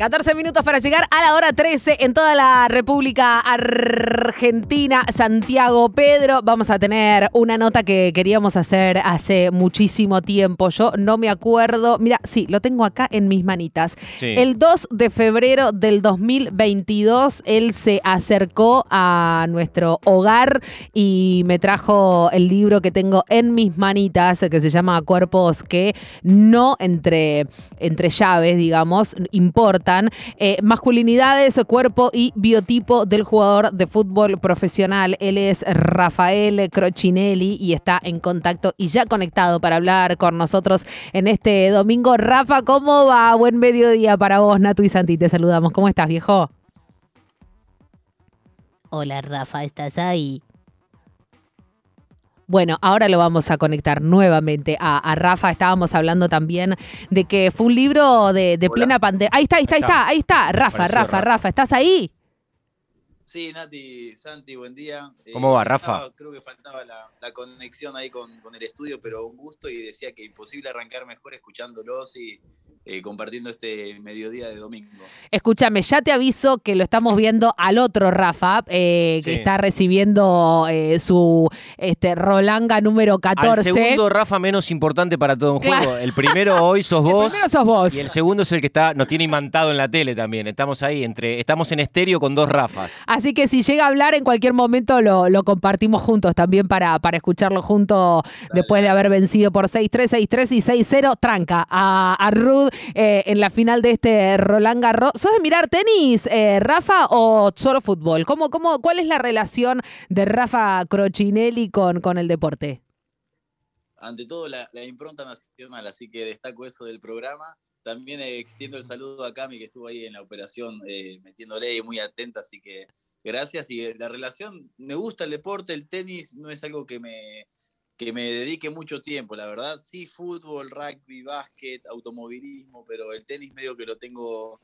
14 minutos para llegar a la hora 13 en toda la República Argentina. Santiago Pedro, vamos a tener una nota que queríamos hacer hace muchísimo tiempo. Yo no me acuerdo. Mira, sí, lo tengo acá en mis manitas. Sí. El 2 de febrero del 2022, él se acercó a nuestro hogar y me trajo el libro que tengo en mis manitas, que se llama Cuerpos que no entre, entre llaves, digamos, Eh, masculinidades, cuerpo y biotipo del jugador de fútbol profesional. Él es Rafael Crochinelli y está en contacto y ya conectado para hablar con nosotros en este domingo. Rafa, ¿cómo va? Buen mediodía para vos, Natu y Santi. Te saludamos. ¿Cómo estás, viejo? Hola, Rafa, ¿estás ahí? Bueno, ahora lo vamos a conectar nuevamente a, a Rafa. Estábamos hablando también de que fue un libro de, de plena pandemia. Ahí está, ahí está, ahí está, ahí está. Rafa, Apareció Rafa, Rafa. Rafa, ¿estás ahí? Sí, Nati, Santi, buen día. Eh, ¿Cómo va, Rafa? faltaba- creo que faltaba la, la conexión ahí con, con el estudio, pero un gusto y decía que imposible arrancar mejor escuchándolos y eh, compartiendo este mediodía de domingo. Escúchame, ya te aviso que lo estamos viendo al otro Rafa, eh, que Sí. está recibiendo eh, su este, Rolanga número 14. Al segundo Rafa menos importante para todo un Claro. juego. El primero hoy sos El vos. primero sos vos. Y el segundo es el que está, nos tiene imantado en la tele también. Estamos ahí, entre, estamos en estéreo con dos Rafas. Así que si llega a hablar en cualquier momento lo, lo compartimos juntos también para, para escucharlo junto después de haber vencido por 6-3, 6-3 y 6-0. Tranca a, a Rud eh, en la final de este Roland Garros. ¿Sos de mirar tenis, eh, Rafa, o solo fútbol? ¿Cómo, cómo, ¿Cuál es la relación de Rafa Crochinelli con, con el deporte? Ante todo, la, impronta nacional, así que destaco eso del programa. También eh, extiendo el saludo a Cami, que estuvo ahí en la operación eh, metiéndole y muy atenta, así que gracias. Y la relación, me gusta el deporte, el tenis no es algo que me, que me dedique mucho tiempo, la verdad. Sí, fútbol, rugby, básquet, automovilismo, pero el tenis medio que lo tengo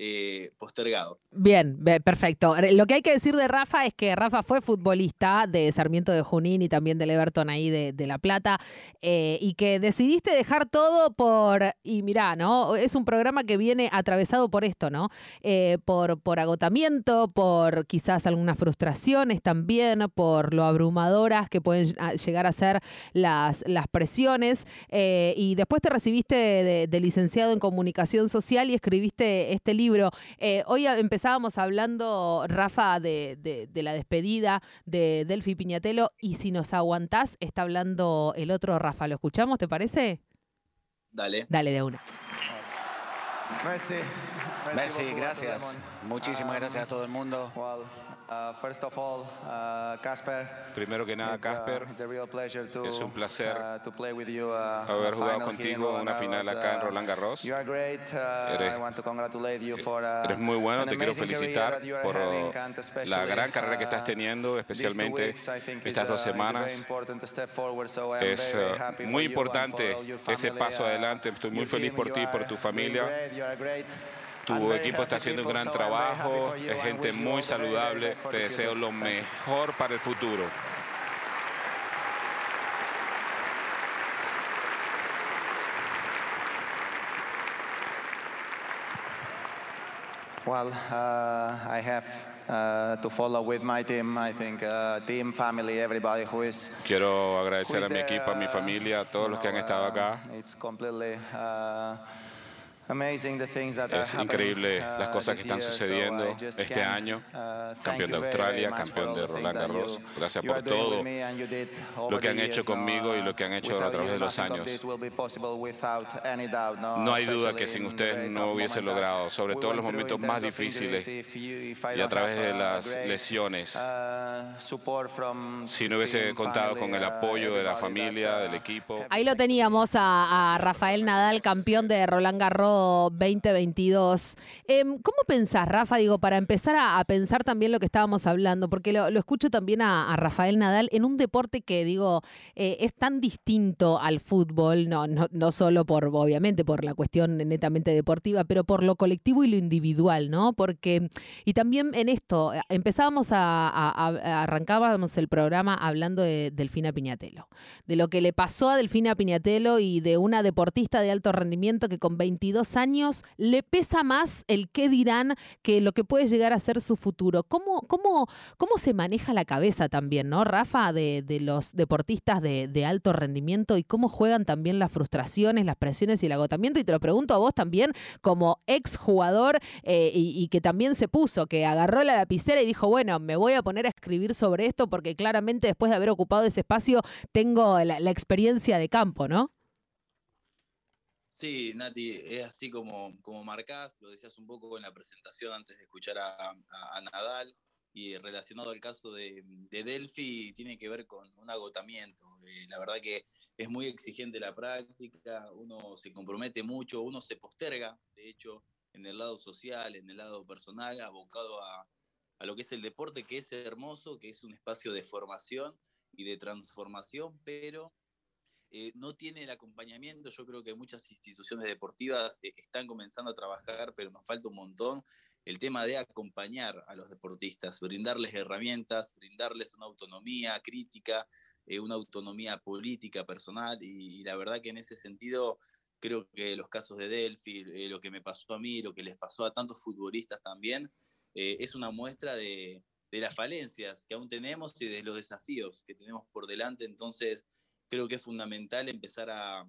eh, postergado. Bien, perfecto. Lo que hay que decir de Rafa es que Rafa fue futbolista de Sarmiento de Junín y también del Everton ahí de, La Plata eh, y que decidiste dejar todo por, y mirá, ¿no? Es un programa que viene atravesado por esto, ¿no? Eh, por, por agotamiento, por quizás algunas frustraciones también, por lo abrumadoras que pueden llegar a ser las, las presiones y después te recibiste de licenciado en comunicación social y escribiste este libro. Eh, hoy empezábamos hablando, Rafa, de, de- de la despedida de Delphi Piñatelo y si nos aguantás, está hablando el otro Rafa. ¿Lo escuchamos, te parece? Dale. Dale de una. Merci. Merci, gracias. Muchísimas Um, gracias a todo el mundo. Well, uh, first of all, uh, Casper. Primero que nada, uh, Casper, es un placer uh, to play with you, uh, haber jugado contigo Roland una final acá en Uh, Roland Garros. You are great. Uh, Eres- I want to congratulate you for, uh, Eres muy bueno, te quiero felicitar por la gran carrera que estás teniendo, especialmente weeks, estas dos semanas. forward, so Es eh, for muy importante for ese paso adelante. Estoy muy feliz por ti y por are tu familia. Tu equipo está haciendo un gran trabajo. Es gente muy saludable. Te deseo lo mejor para el futuro. Well, uh, I have uh, to follow with my team. I think uh, team, family, everybody who is. Quiero agradecer a mi equipo, a mi uh, familia, a todos los que han estado uh, acá. It's completely Es increíble uh, las cosas que this están year, so sucediendo este año. uh, Campeón de Australia, campeón de Roland Garros. Gracias por todo lo que han hecho conmigo y uh, lo que han hecho a través de los años. no, hay duda que sin in ustedes no hubiese logrado, sobre todo en los momentos más difíciles y a través de uh, las lesiones. uh, Si no hubiese contado con el uh, apoyo de la familia, del uh, equipo. Ahí lo teníamos a, a Rafael Nadal, campeón de Roland Garros 2022. Em, ¿Cómo pensás, Rafa? Digo, para empezar a, pensar también lo que estábamos hablando, porque lo, escucho también a, Rafael Nadal en un deporte que, digo, eh, es tan distinto al fútbol, no, no, no solo por, obviamente, por la cuestión netamente deportiva, pero por lo colectivo y lo individual, ¿no? Porque, y también en esto, empezábamos a- arrancábamos el programa hablando de Delfina Piñatelo, de lo que le pasó a Delfina Piñatelo y de una deportista de alto rendimiento que con 22 años le pesa más el qué dirán que lo que puede llegar a ser su futuro. ¿Cómo, cómo, cómo se maneja la cabeza también, ¿no, Rafa, de, los deportistas de, alto rendimiento y cómo juegan también las frustraciones, las presiones y el agotamiento? Y te lo pregunto a vos también como ex jugador eh, y, que también se puso, que agarró la lapicera y dijo, bueno, me voy a poner a escribir sobre esto porque claramente después de haber ocupado ese espacio tengo la, experiencia de campo, ¿no? Sí, Nati, es así como, como marcás, lo decías un poco en la presentación antes de escuchar a Nadal y relacionado al caso de, de, Delphi tiene que ver con un agotamiento. Eh, la verdad que es muy exigente la práctica, uno se compromete mucho, uno se posterga, de hecho, en el lado social, en el lado personal, abocado a, a lo que es el deporte, que es hermoso, que es un espacio de formación y de transformación, pero eh, no tiene el acompañamiento. Yo creo que muchas instituciones deportivas eh, están comenzando a trabajar, pero nos falta un montón el tema de acompañar a los deportistas, brindarles herramientas, brindarles una autonomía crítica, eh, una autonomía política personal. Y, la verdad que en ese sentido creo que los casos de Delphi, lo que me pasó a mí, lo que les pasó a tantos futbolistas también, es una muestra de, de las falencias que aún tenemos y de los desafíos que tenemos por delante. Entonces, creo que es fundamental empezar a,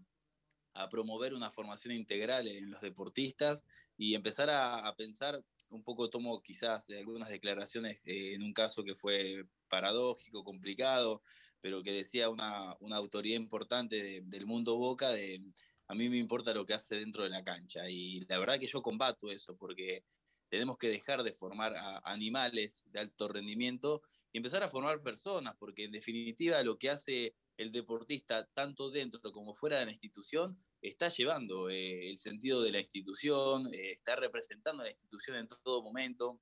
promover una formación integral en los deportistas y empezar a, pensar, un poco tomo quizás algunas declaraciones eh, en un caso que fue paradójico, complicado, pero que decía una, autoridad importante del mundo Boca, de a mí me importa lo que hace dentro de la cancha. Y la verdad que yo combato eso, porque tenemos que dejar de formar a animales de alto rendimiento y empezar a formar personas, porque en definitiva lo que hace el deportista, tanto dentro como fuera de la institución, está llevando eh, el sentido de la institución, eh, está representando a la institución en todo momento.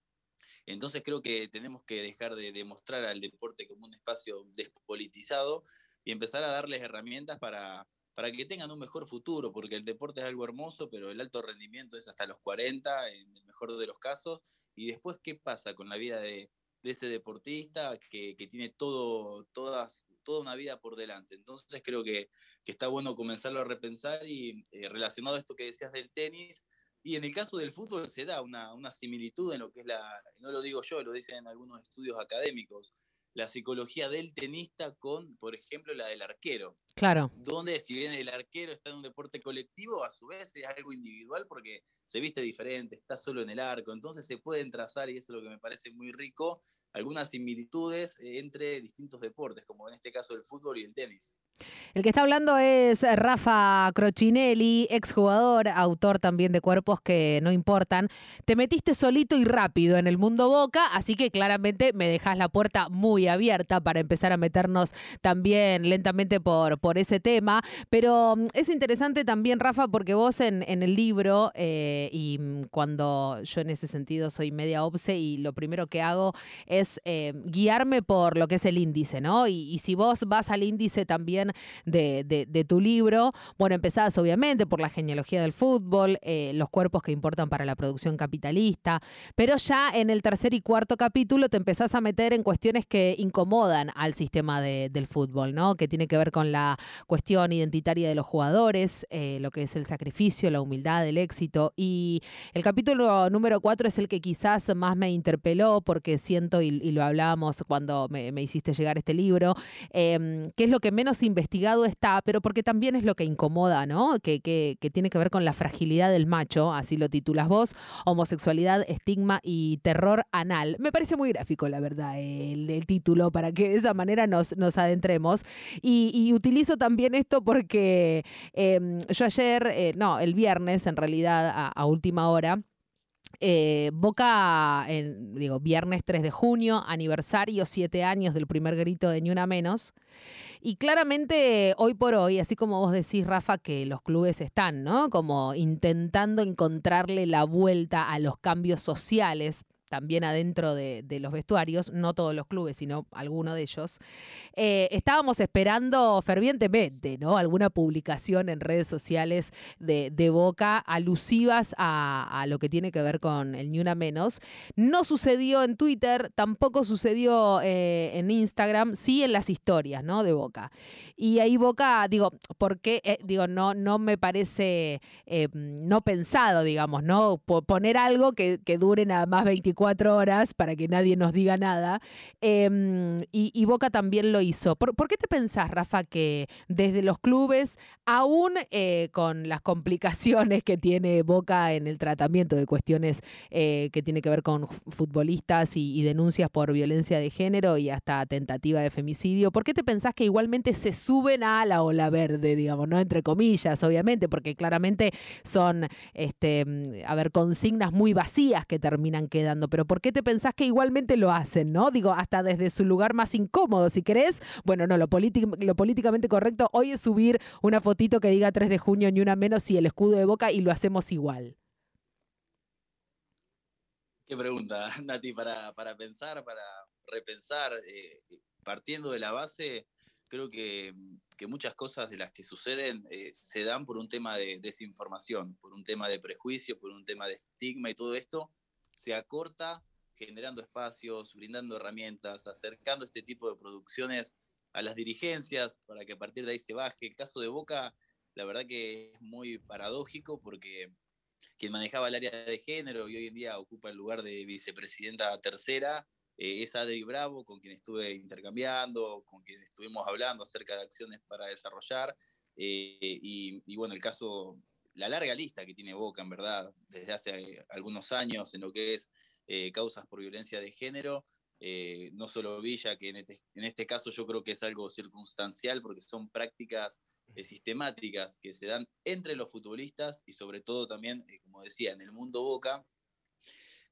Entonces creo que tenemos que dejar de demostrar al deporte como un espacio despolitizado y empezar a darles herramientas para, para que tengan un mejor futuro, porque el deporte es algo hermoso, pero el alto rendimiento es hasta los 40, en el mejor de los casos. Y después, ¿qué pasa con la vida de, ese deportista que, que tiene todo, todas toda una vida por delante. Entonces creo que, está bueno comenzarlo a repensar y eh, relacionado a esto que decías del tenis, y en el caso del fútbol se da una, una, similitud en lo que es la, no lo digo yo, lo dicen algunos estudios académicos, la psicología del tenista con, por ejemplo, la del arquero. Claro. Donde si bien el arquero está en un deporte colectivo, a su vez es algo individual porque se viste diferente, está solo en el arco, entonces se pueden trazar, y eso es lo que me parece muy rico, algunas similitudes eh, entre distintos deportes, como en este caso el fútbol y el tenis. El que está hablando es Rafa Crocinelli, exjugador, autor también de Cuerpos que no importan. Te metiste solito y rápido en el mundo Boca, así que claramente me dejas la puerta muy abierta para empezar a meternos también lentamente por, por ese tema. Pero mm, es interesante también, Rafa, porque vos en, el libro, eh, y mm, cuando yo en ese sentido soy media obse y lo primero que hago es eh, guiarme por lo que es el índice, ¿no? y si vos vas al índice también de, tu libro. Bueno, empezás obviamente por la genealogía del fútbol, eh, los cuerpos que importan para la producción capitalista, pero ya en el tercer y cuarto capítulo te empezás a meter en cuestiones que incomodan al sistema del fútbol, ¿no? Que tiene que ver con la cuestión identitaria de los jugadores, eh, lo que es el sacrificio, la humildad, el éxito. Y el capítulo número cuatro es el que quizás más me interpeló porque siento, lo hablábamos cuando me, hiciste llegar este libro, em, que es lo que menos investigado está, pero porque también es lo que incomoda, ¿no? Que, que, tiene que ver con la fragilidad del macho, así lo titulas vos, homosexualidad, estigma y terror anal. Me parece muy gráfico, la verdad, el, título, para que de esa manera nos, nos adentremos. Y, utilizo también esto porque em, yo ayer, eh, no, el viernes en realidad, a última hora, eh, Boca, digo, viernes 3 de junio, aniversario, siete años del primer grito de Ni Una Menos. Y claramente, hoy por hoy, así como vos decís, Rafa, que los clubes están, ¿no? Como intentando encontrarle la vuelta a los cambios sociales también adentro de, los vestuarios, no todos los clubes, sino alguno de ellos, eh, estábamos esperando fervientemente, ¿no? Alguna publicación en redes sociales de, de Boca alusivas a, a lo que tiene que ver con el Ni Una Menos. No sucedió en Twitter, tampoco sucedió eh, en Instagram, sí en las historias, ¿no? De Boca. Y ahí Boca, digo, porque, eh, digo, no, no me parece eh, no pensado, digamos, ¿no? Po- poner algo que, que dure nada más 24 horas para que nadie nos diga nada. Em, y, Boca también lo hizo. ¿Por, qué te pensás, Rafa, que desde los clubes, aún eh, con las complicaciones que tiene Boca en el tratamiento de cuestiones eh, que tiene que ver con fu- futbolistas y, y denuncias por violencia de género y hasta tentativa de femicidio, ¿por qué te pensás que igualmente se suben a la ola verde, digamos, no entre comillas, obviamente, porque claramente son, este, mm, a ver, consignas muy vacías que terminan quedando, pero ¿por qué te pensás que igualmente lo hacen, no? Digo, hasta desde su lugar más incómodo, si querés. Bueno, no, lo, lo políticamente correcto hoy es subir una fotito que diga 3 de junio ni una menos y el escudo de Boca y lo hacemos igual. Qué pregunta, Nati, para, para pensar, para repensar, eh, partiendo de la base, creo que, que muchas cosas de las que suceden eh, se dan por un tema de desinformación, por un tema de prejuicio, por un tema de estigma y todo esto se acorta generando espacios, brindando herramientas, acercando este tipo de producciones a las dirigencias para que a partir de ahí se baje. El caso de Boca, la verdad que es muy paradójico porque quien manejaba el área de género y hoy en día ocupa el lugar de vicepresidenta tercera, eh, es Adri Bravo, con quien estuve intercambiando, con quien estuvimos hablando acerca de acciones para desarrollar. eh, y, y, bueno, el caso, la larga lista que tiene Boca, en verdad, desde hace eh, algunos años en lo que es eh, causas por violencia de género. Eh, no solo Villa, que en este, en este caso yo creo que es algo circunstancial porque son prácticas eh, sistemáticas que se dan entre los futbolistas y sobre todo también, como decía, en el mundo Boca,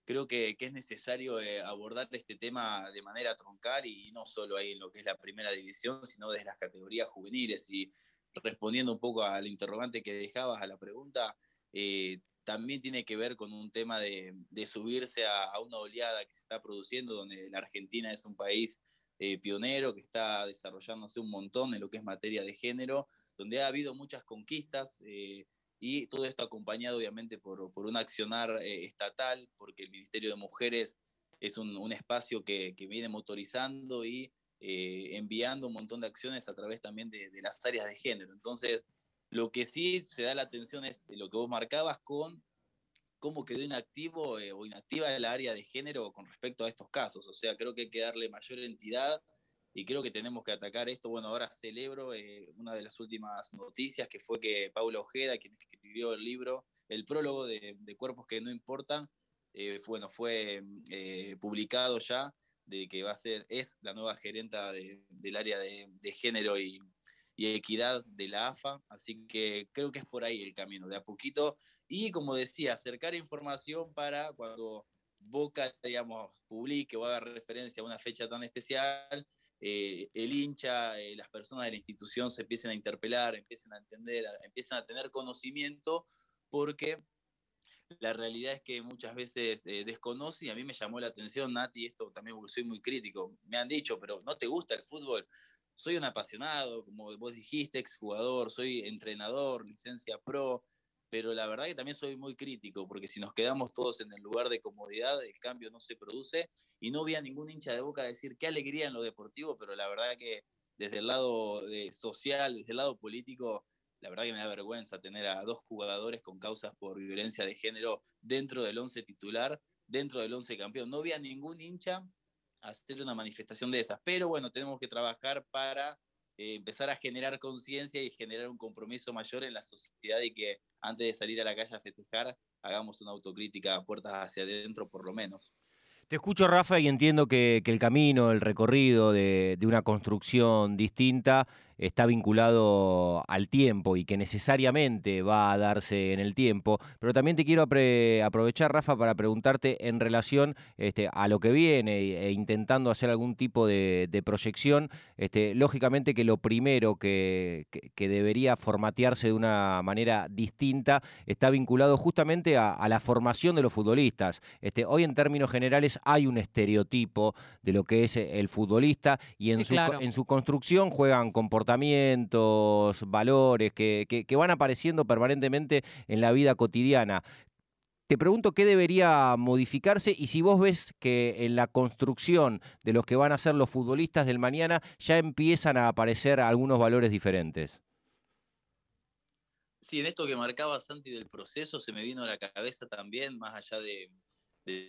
creo que, que es necesario abordar este tema de manera troncal y no solo ahí en lo que es la primera división, sino desde las categorías juveniles. Y respondiendo un poco al interrogante que dejabas, a la pregunta, eh, también tiene que ver con un tema de, subirse a, una oleada que se está produciendo, donde la Argentina es un país eh, pionero que está desarrollándose un montón en lo que es materia de género, donde ha habido muchas conquistas. Eh, y todo esto acompañado obviamente por, por un accionar estatal, porque el Ministerio de Mujeres es un, un espacio que, que, viene motorizando y eh, enviando un montón de acciones a través también de, de, las áreas de género. Entonces, lo que sí se da la atención es lo que vos marcabas con cómo quedó inactivo eh, o inactiva el área de género con respecto a estos casos. O sea, creo que hay que darle mayor entidad y creo que tenemos que atacar esto. Bueno, ahora celebro eh, una de las últimas noticias que fue que Paula Ojeda, quien escribió el libro, el prólogo de, de Cuerpos que no importan, eh, bueno, fue eh, publicado ya de que va a ser, es la nueva gerenta de, del área de, género y, equidad de la AFA, así que creo que es por ahí el camino, de a poquito, y como decía, acercar información para cuando Boca, digamos, publique o haga referencia a una fecha tan especial, eh, el hincha, eh, las personas de la institución se empiecen a interpelar, empiecen a entender, a, empiezan a tener conocimiento, porque la realidad es que muchas veces eh, y a mí me llamó la atención, Nati, esto también soy muy crítico, me han dicho, pero ¿no te gusta el fútbol? Soy un apasionado, como vos dijiste, exjugador, soy entrenador, licencia pro, pero la verdad que también soy muy crítico, porque si nos quedamos todos en el lugar de comodidad, el cambio no se produce, y no vi a ningún hincha de boca decir qué alegría en lo deportivo, pero la verdad que desde el lado de social, desde el lado político, la verdad que me da vergüenza tener a dos jugadores con causas por violencia de género dentro del once titular, dentro del once campeón. No vi a ningún hincha hacer una manifestación de esas, pero bueno, tenemos que trabajar para eh, empezar a generar conciencia y generar un compromiso mayor en la sociedad y que antes de salir a la calle a festejar, hagamos una autocrítica a puertas hacia adentro por lo menos. Te escucho, Rafa, y entiendo que, el camino, el recorrido de, una construcción distinta está vinculado al tiempo y que necesariamente va a darse en el tiempo, pero también te quiero aprovechar, Rafa, para preguntarte en relación este, a lo que viene e, intentando hacer algún tipo de, proyección, este, lógicamente que lo primero que, debería formatearse de una manera distinta está vinculado justamente a, la formación de los futbolistas. Este, hoy en términos generales hay un estereotipo de lo que es el futbolista y en, su, en su construcción juegan comportamientos, valores que, que van apareciendo permanentemente en la vida cotidiana. Te pregunto qué debería modificarse y si vos ves que en la construcción de los que van a ser los futbolistas del mañana ya empiezan a aparecer algunos valores diferentes. Sí, en esto que marcaba Santi del proceso se me vino a la cabeza también, más allá de,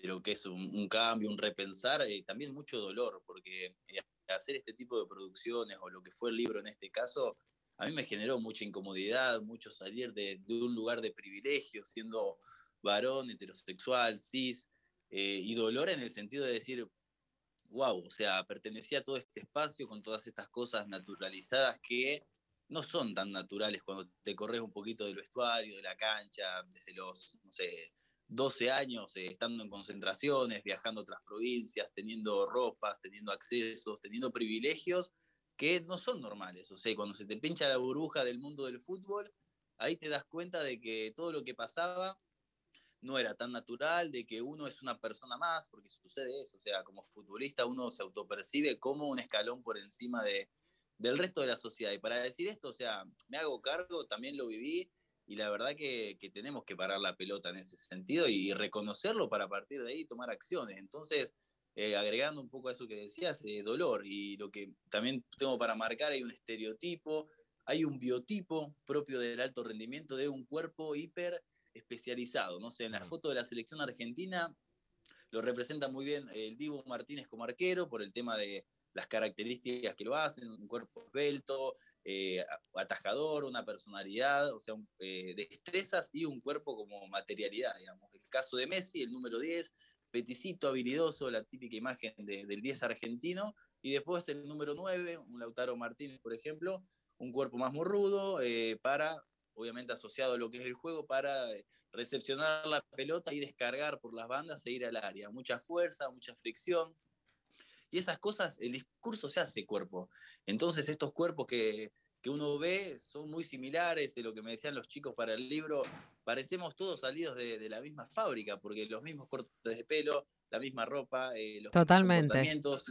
lo que es un, cambio, un repensar, eh, también mucho dolor, porque eh, hacer este tipo de producciones o lo que fue el libro en este caso, a mí me generó mucha incomodidad, mucho salir de, un lugar de privilegio, siendo varón, heterosexual, cis, eh, y dolor en el sentido de decir, wow, o sea, pertenecía a todo este espacio con todas estas cosas naturalizadas que no son tan naturales cuando te corres un poquito del vestuario, de la cancha, desde los, no sé, 12 años, eh, estando en concentraciones, viajando a otras provincias, teniendo ropas, teniendo accesos, teniendo privilegios que no son normales. O sea, cuando se te pincha la burbuja del mundo del fútbol, ahí te das cuenta de que todo lo que pasaba no era tan natural, de que uno es una persona más, porque sucede eso, o sea, como futbolista uno se autopercibe como un escalón por encima de, del resto de la sociedad. Y para decir esto, o sea, me hago cargo, también lo viví, y la verdad que, tenemos que parar la pelota en ese sentido y, reconocerlo para partir de ahí tomar acciones. Entonces, eh, agregando un poco a eso que decías, eh, dolor, y lo que también tengo para marcar, hay un estereotipo, hay un biotipo propio del alto rendimiento de un cuerpo hiper especializado. No sé, en la foto de la selección argentina lo representa muy bien el Divo Martínez como arquero por el tema de las características que lo hacen, un cuerpo esbelto, eh, atajador, una personalidad, o sea, eh, destrezas y un cuerpo como materialidad, digamos. El caso de Messi, el número 10, peticito, habilidoso, la típica imagen del 10 argentino, y después el número 9, un Lautaro Martínez, por ejemplo, un cuerpo más morrudo eh, para obviamente asociado a lo que es el juego, para eh, recepcionar la pelota y descargar por las bandas e ir al área. Mucha fuerza, mucha fricción. Y esas cosas, el discurso se hace cuerpo. Entonces estos cuerpos que, uno ve son muy similares, de lo que me decían los chicos para el libro, parecemos todos salidos de, la misma fábrica, porque los mismos cortes de pelo, la misma ropa, eh, los Totalmente. comportamientos,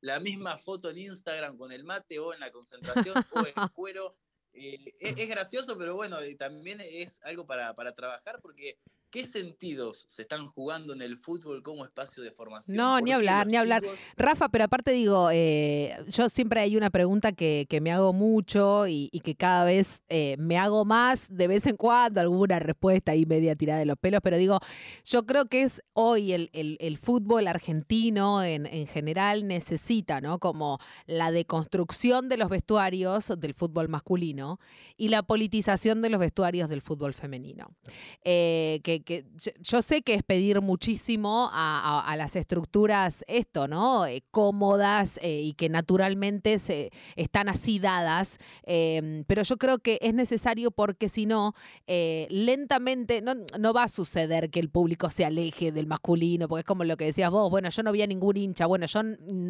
la misma foto en Instagram con el mate o en la concentración o en cuero. Eh, es, gracioso, pero bueno, también es algo para, para trabajar porque ¿Qué sentidos se están jugando en el fútbol como espacio de formación? No, ni hablar, ni hablar. Rafa, pero aparte digo, eh, yo siempre hay una pregunta que, me hago mucho y, que cada vez eh, me hago más de vez en cuando, alguna respuesta ahí media tirada de los pelos, pero digo, yo creo que es hoy el, fútbol argentino en, en, general necesita, ¿no? Como la deconstrucción de los vestuarios del fútbol masculino y la politización de los vestuarios del fútbol femenino. Eh, que que, yo sé que es pedir muchísimo a, las estructuras esto, ¿no? Eh, cómodas eh, y que naturalmente se, están así dadas, em, pero yo creo que es necesario porque si no, eh, lentamente no, no, va a suceder que el público se aleje del masculino, porque es como lo que decías vos, bueno, yo no vi a ningún hincha, bueno, yo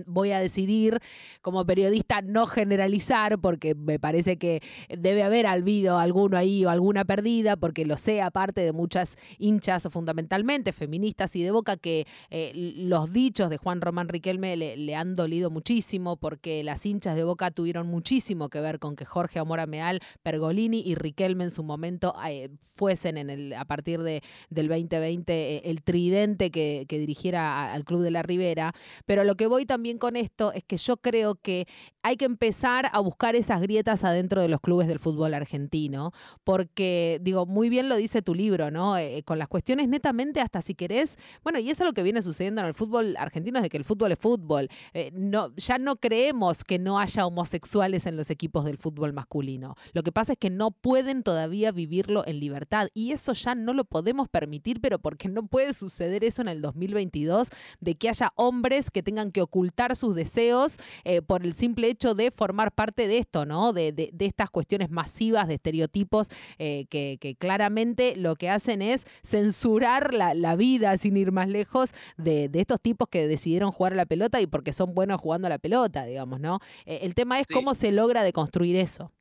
voy a decidir como periodista no generalizar, porque me parece que debe haber habido alguno ahí o alguna perdida, porque lo sé aparte de muchas hinchas fundamentalmente feministas y de Boca que eh, los dichos de Juan Román Riquelme le, han dolido muchísimo porque las hinchas de Boca tuvieron muchísimo que ver con que Jorge Amora Meal, Pergolini y Riquelme en su momento eh, fuesen a partir de, del 2020 eh, el tridente que dirigiera al Club de la Ribera. Pero lo que voy también con esto es que yo creo que hay que empezar a buscar esas grietas adentro de los clubes del fútbol argentino, porque, digo, muy bien lo dice tu libro, ¿no? Con las cuestiones netamente hasta si querés, bueno, y eso es lo que viene sucediendo en el fútbol argentino, es de que el fútbol es fútbol. Eh, no, ya no creemos que no haya homosexuales en los equipos del fútbol masculino. Lo que pasa es que no pueden todavía vivirlo en libertad y eso ya no lo podemos permitir, pero porque no puede suceder eso en el 2022, de que haya hombres que tengan que ocultar sus deseos eh, por el simple hecho de formar parte de esto, ¿no? De, de, de estas cuestiones masivas de estereotipos eh, que, que, claramente lo que hacen es censurar la, la vida, sin ir más lejos, de, de, estos tipos que decidieron jugar a la pelota y porque son buenos jugando a la pelota, digamos, ¿no? Eh, el tema es sí. cómo se logra deconstruir eso.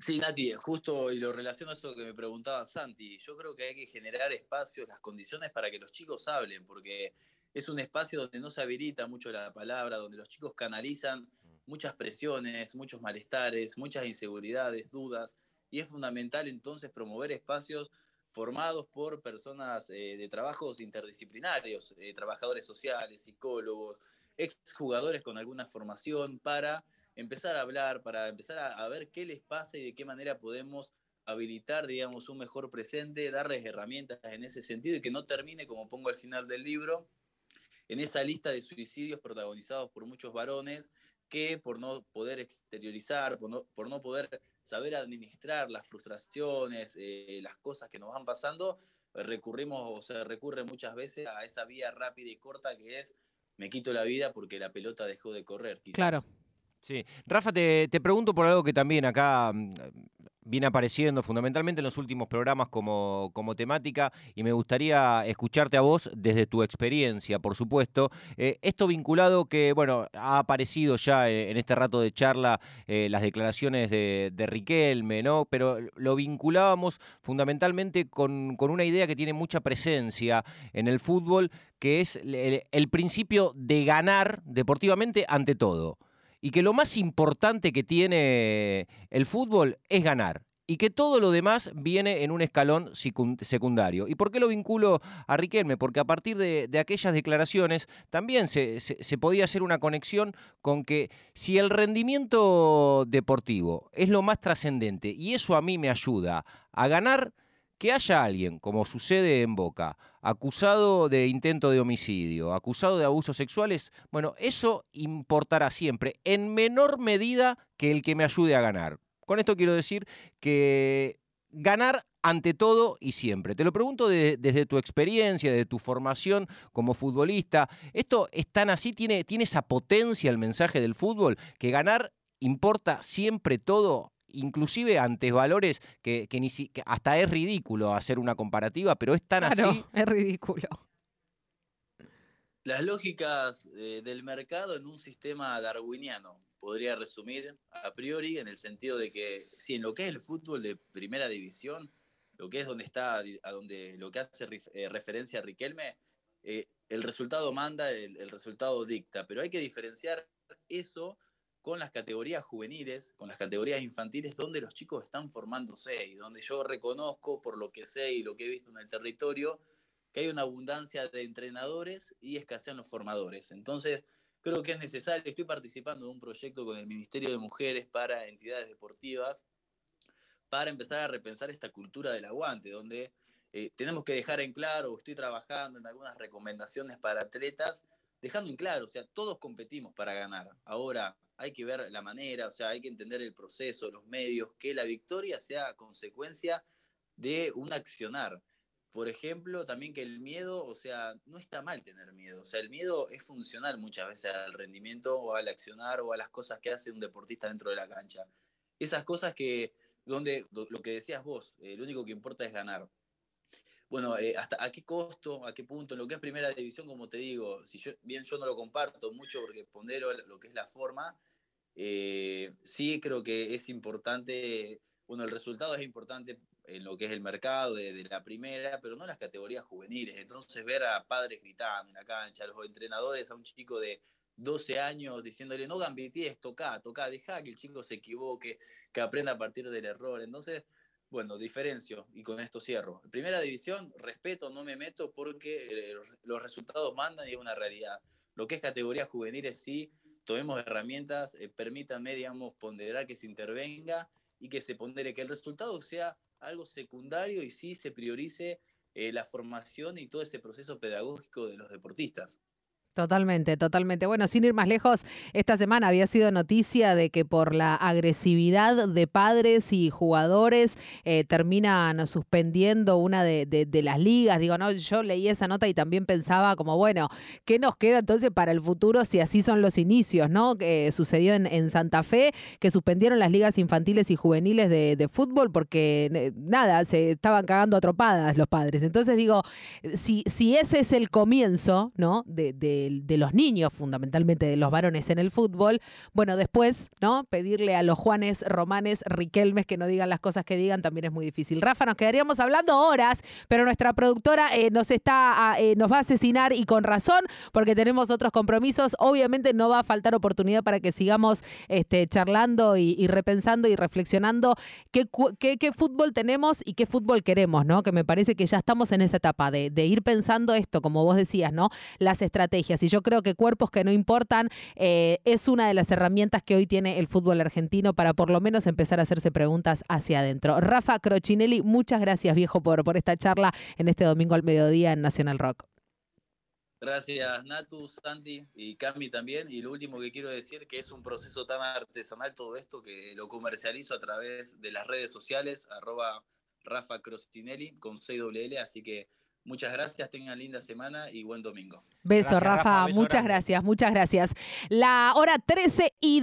Sí, Nati, justo y lo relaciono a eso que me preguntaba Santi. Yo creo que hay que generar espacios, las condiciones para que los chicos hablen, porque es un espacio donde no se habilita mucho la palabra, donde los chicos canalizan muchas presiones, muchos malestares, muchas inseguridades, dudas, y es fundamental entonces promover espacios formados por personas eh, de trabajos interdisciplinarios, eh, trabajadores sociales, psicólogos, exjugadores con alguna formación para empezar a hablar, para empezar a, ver qué les pasa y de qué manera podemos habilitar, digamos, un mejor presente, darles herramientas en ese sentido y que no termine, como pongo al final del libro, en esa lista de suicidios protagonizados por muchos varones que por no poder exteriorizar, por no poder saber administrar las frustraciones, eh, las cosas que nos van pasando, recurrimos o se recurre muchas veces a esa vía rápida y corta que es me quito la vida porque la pelota dejó de correr. Claro. Sí. Rafa, te, te, pregunto por algo que también acá mm, viene apareciendo fundamentalmente en los últimos programas como, como temática y me gustaría escucharte a vos desde tu experiencia, por supuesto. Eh, esto vinculado que, bueno, ha aparecido ya en, este rato de charla eh, las declaraciones de, de, Riquelme, ¿no? Pero lo vinculábamos fundamentalmente con, con, una idea que tiene mucha presencia en el fútbol, que es el, el principio de ganar deportivamente ante todo y que lo más importante que tiene el fútbol es ganar y que todo lo demás viene en un escalón secundario. ¿Y por qué lo vinculo a Riquelme? Porque a partir de, aquellas declaraciones también se, podía hacer una conexión con que si el rendimiento deportivo es lo más trascendente y eso a mí me ayuda a ganar, que haya alguien, como sucede en Boca, acusado de intento de homicidio, acusado de abusos sexuales, bueno, eso importará siempre, en menor medida que el que me ayude a ganar. Con esto quiero decir que ganar ante todo y siempre. Te lo pregunto de, desde tu experiencia, de tu formación como futbolista. ¿Esto es tan así? ¿Tiene, ¿Tiene esa potencia el mensaje del fútbol? ¿Que ganar importa siempre todo? Inclusive ante valores que, que, ni si, que, hasta es ridículo hacer una comparativa, pero es tan claro, así. Es ridículo. Las lógicas eh, del mercado en un sistema darwiniano, podría resumir a priori, en el sentido de que si en lo que es el fútbol de primera división, lo que es donde está, a donde lo que hace eh, referencia a Riquelme, eh, el resultado manda, el, el resultado dicta, pero hay que diferenciar eso con las categorías juveniles, con las categorías infantiles, donde los chicos están formándose y donde yo reconozco, por lo que sé y lo que he visto en el territorio, que hay una abundancia de entrenadores y escasean los formadores. Entonces, creo que es necesario, estoy participando de un proyecto con el Ministerio de Mujeres para entidades deportivas, para empezar a repensar esta cultura del aguante, donde eh, tenemos que dejar en claro, estoy trabajando en algunas recomendaciones para atletas, dejando en claro, o sea, todos competimos para ganar. Ahora, hay que ver la manera, o sea, hay que entender el proceso, los medios, que la victoria sea consecuencia de un accionar. Por ejemplo, también que el miedo, o sea, no está mal tener miedo, o sea, el miedo es funcional muchas veces al rendimiento o al accionar o a las cosas que hace un deportista dentro de la cancha. Esas cosas que, donde, lo que decías vos, eh, lo único que importa es ganar. Bueno, eh, hasta a qué costo, a qué punto, en lo que es primera división, como te digo, si yo, bien yo no lo comparto mucho porque pondero lo que es la forma, eh, sí creo que es importante, bueno, el resultado es importante en lo que es el mercado de, de, la primera, pero no las categorías juveniles. Entonces ver a padres gritando en la cancha, a los entrenadores, a un chico de 12 años diciéndole, no gambities, toca, toca, deja que el chico se equivoque, que aprenda a partir del error. Entonces, bueno, diferencio y con esto cierro. Primera división, respeto, no me meto porque eh, los resultados mandan y es una realidad. Lo que es categorías juveniles, sí, tomemos herramientas, eh, permítanme, digamos, ponderar que se intervenga y que se pondere que el resultado sea algo secundario y sí se priorice eh, la formación y todo ese proceso pedagógico de los deportistas. Totalmente, totalmente. Bueno, sin ir más lejos, esta semana había sido noticia de que por la agresividad de padres y jugadores eh, terminan suspendiendo una de, las ligas. Digo, no, yo leí esa nota y también pensaba como, bueno, ¿qué nos queda entonces para el futuro si así son los inicios, ¿no? Que sucedió en, Santa Fe, que suspendieron las ligas infantiles y juveniles de, fútbol porque, eh, nada, se estaban cagando a tropadas los padres. Entonces digo, si, si ese es el comienzo, ¿no? De, de- los niños, fundamentalmente de los varones en el fútbol, bueno, después, ¿no? Pedirle a los Juanes, Romanes, Riquelmes que no digan las cosas que digan también es muy difícil. Rafa, nos quedaríamos hablando horas, pero nuestra productora eh, nos está, a- eh, nos va a asesinar y con razón, porque tenemos otros compromisos. Obviamente no va a faltar oportunidad para que sigamos este, charlando y, repensando y reflexionando qué, qué- fútbol tenemos y qué fútbol queremos, ¿no? Que me parece que ya estamos en esa etapa de ir pensando esto, como vos decías, ¿no? Las estrategias. Y yo creo que cuerpos que no importan eh, es una de las herramientas que hoy tiene el fútbol argentino para por lo menos empezar a hacerse preguntas hacia adentro. Rafa Crochinelli, muchas gracias, viejo, por, por esta charla en este domingo al mediodía en Nacional Rock. Gracias Natu, Santi y Cami también. Y lo último que quiero decir que es un proceso tan artesanal todo esto que lo comercializo a través de las redes sociales, arroba Rafa Crostinelli con 6WL. Así que muchas gracias, tengan linda semana y buen domingo. Beso, Gracias, Rafa, Rafa, beso muchas grande. gracias, muchas gracias. La hora 13 y